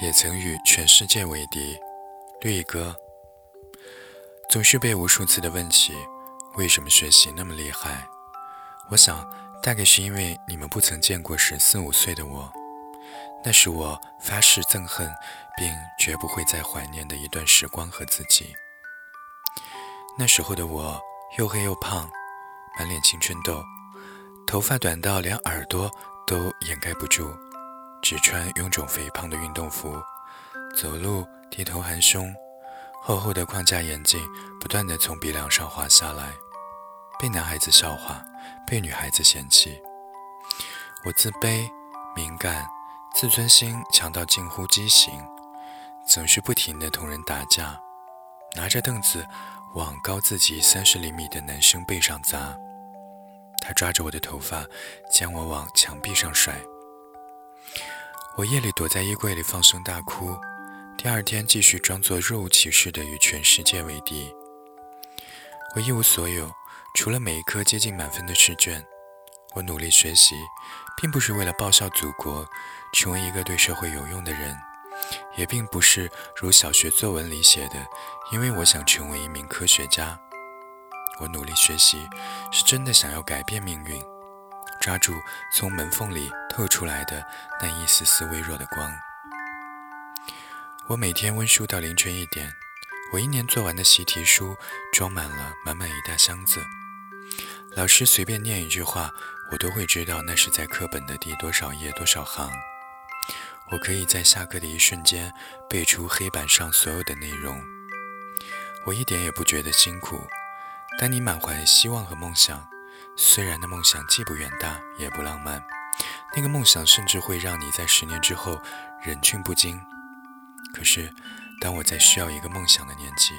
也曾与全世界为敌。绿哥总是被无数次的问起，为什么学习那么厉害？我想，大概是因为你们不曾见过十四五岁的我，那是我发誓憎恨并绝不会再怀念的一段时光和自己。那时候的我又黑又胖，满脸青春痘，头发短到连耳朵都掩盖不住，只穿臃肿肥胖的运动服，走路低头含胸，厚厚的框架眼镜不断的从鼻梁上滑下来，被男孩子笑话。被女孩子嫌弃，我自卑、敏感、自尊心强到近乎畸形，总是不停的同人打架，拿着凳子往高自己三十厘米的男生背上砸。他抓着我的头发，将我往墙壁上甩。我夜里躲在衣柜里放声大哭，第二天继续装作若无其事地与全世界为敌。我一无所有。除了每一科接近满分的试卷，我努力学习，并不是为了报效祖国，成为一个对社会有用的人，也并不是如小学作文里写的，因为我想成为一名科学家。我努力学习，是真的想要改变命运，抓住从门缝里透出来的那一丝丝微弱的光。我每天温书到凌晨一点，我一年做完的习题书装满了满满一大箱子。老师随便念一句话，我都会知道那是在课本的第多少页多少行。我可以在下课的一瞬间背出黑板上所有的内容。我一点也不觉得辛苦。当你满怀希望和梦想，虽然那梦想既不远大也不浪漫，那个梦想甚至会让你在十年之后忍俊不禁。可是，当我在需要一个梦想的年纪，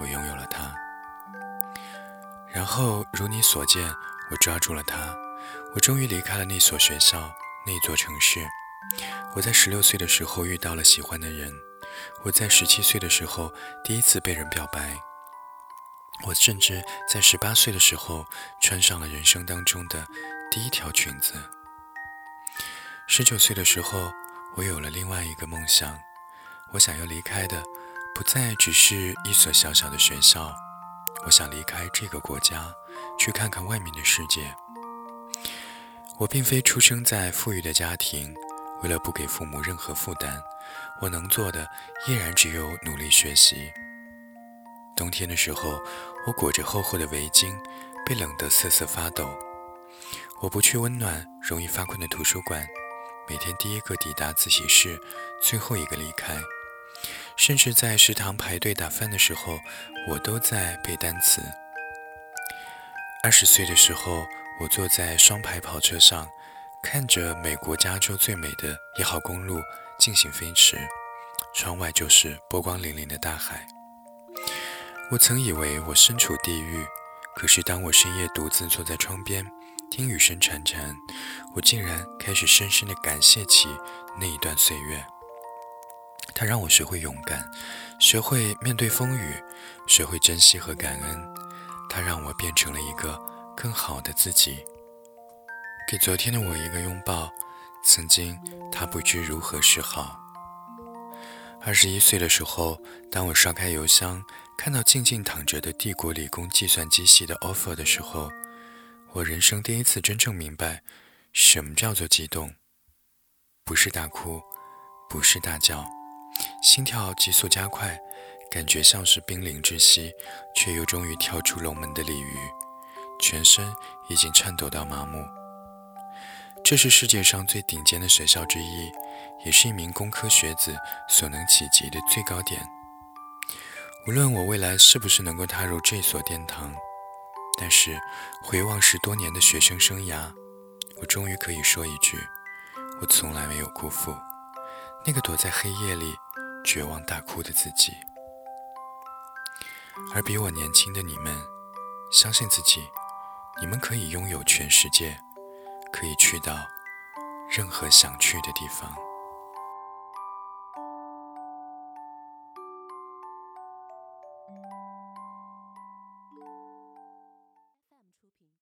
我拥有了它。然后，如你所见，我抓住了它。我终于离开了那所学校，那座城市。我在十六岁的时候遇到了喜欢的人。我在十七岁的时候第一次被人表白。我甚至在十八岁的时候穿上了人生当中的第一条裙子。十九岁的时候，我有了另外一个梦想。我想要离开的，不再只是一所小小的学校。我想离开这个国家，去看看外面的世界。我并非出生在富裕的家庭，为了不给父母任何负担，我能做的依然只有努力学习。冬天的时候，我裹着厚厚的围巾，被冷得瑟瑟发抖。我不去温暖、容易发困的图书馆，每天第一个抵达自习室，最后一个离开。甚至在食堂排队打饭的时候，我都在背单词。二十岁的时候，我坐在双排跑车上，看着美国加州最美的一号公路进行飞驰，窗外就是波光粼粼的大海。我曾以为我身处地狱，可是当我深夜独自坐在窗边，听雨声潺潺，我竟然开始深深地感谢起那一段岁月。它让我学会勇敢，学会面对风雨，学会珍惜和感恩。它让我变成了一个更好的自己。给昨天的我一个拥抱。曾经，他不知如何是好。二十一岁的时候，当我刷开邮箱，看到静静躺着的帝国理工计算机系的 offer 的时候，我人生第一次真正明白，什么叫做激动。不是大哭，不是大叫。心跳急速加快，感觉像是濒临窒息，却又终于跳出龙门的鲤鱼，全身已经颤抖到麻木。这是世界上最顶尖的学校之一，也是一名工科学子所能企及的最高点。无论我未来是不是能够踏入这所殿堂，但是回望十多年的学生生涯，我终于可以说一句：我从来没有辜负那个躲在黑夜里。绝望大哭的自己，而比我年轻的你们，相信自己，你们可以拥有全世界，可以去到任何想去的地方。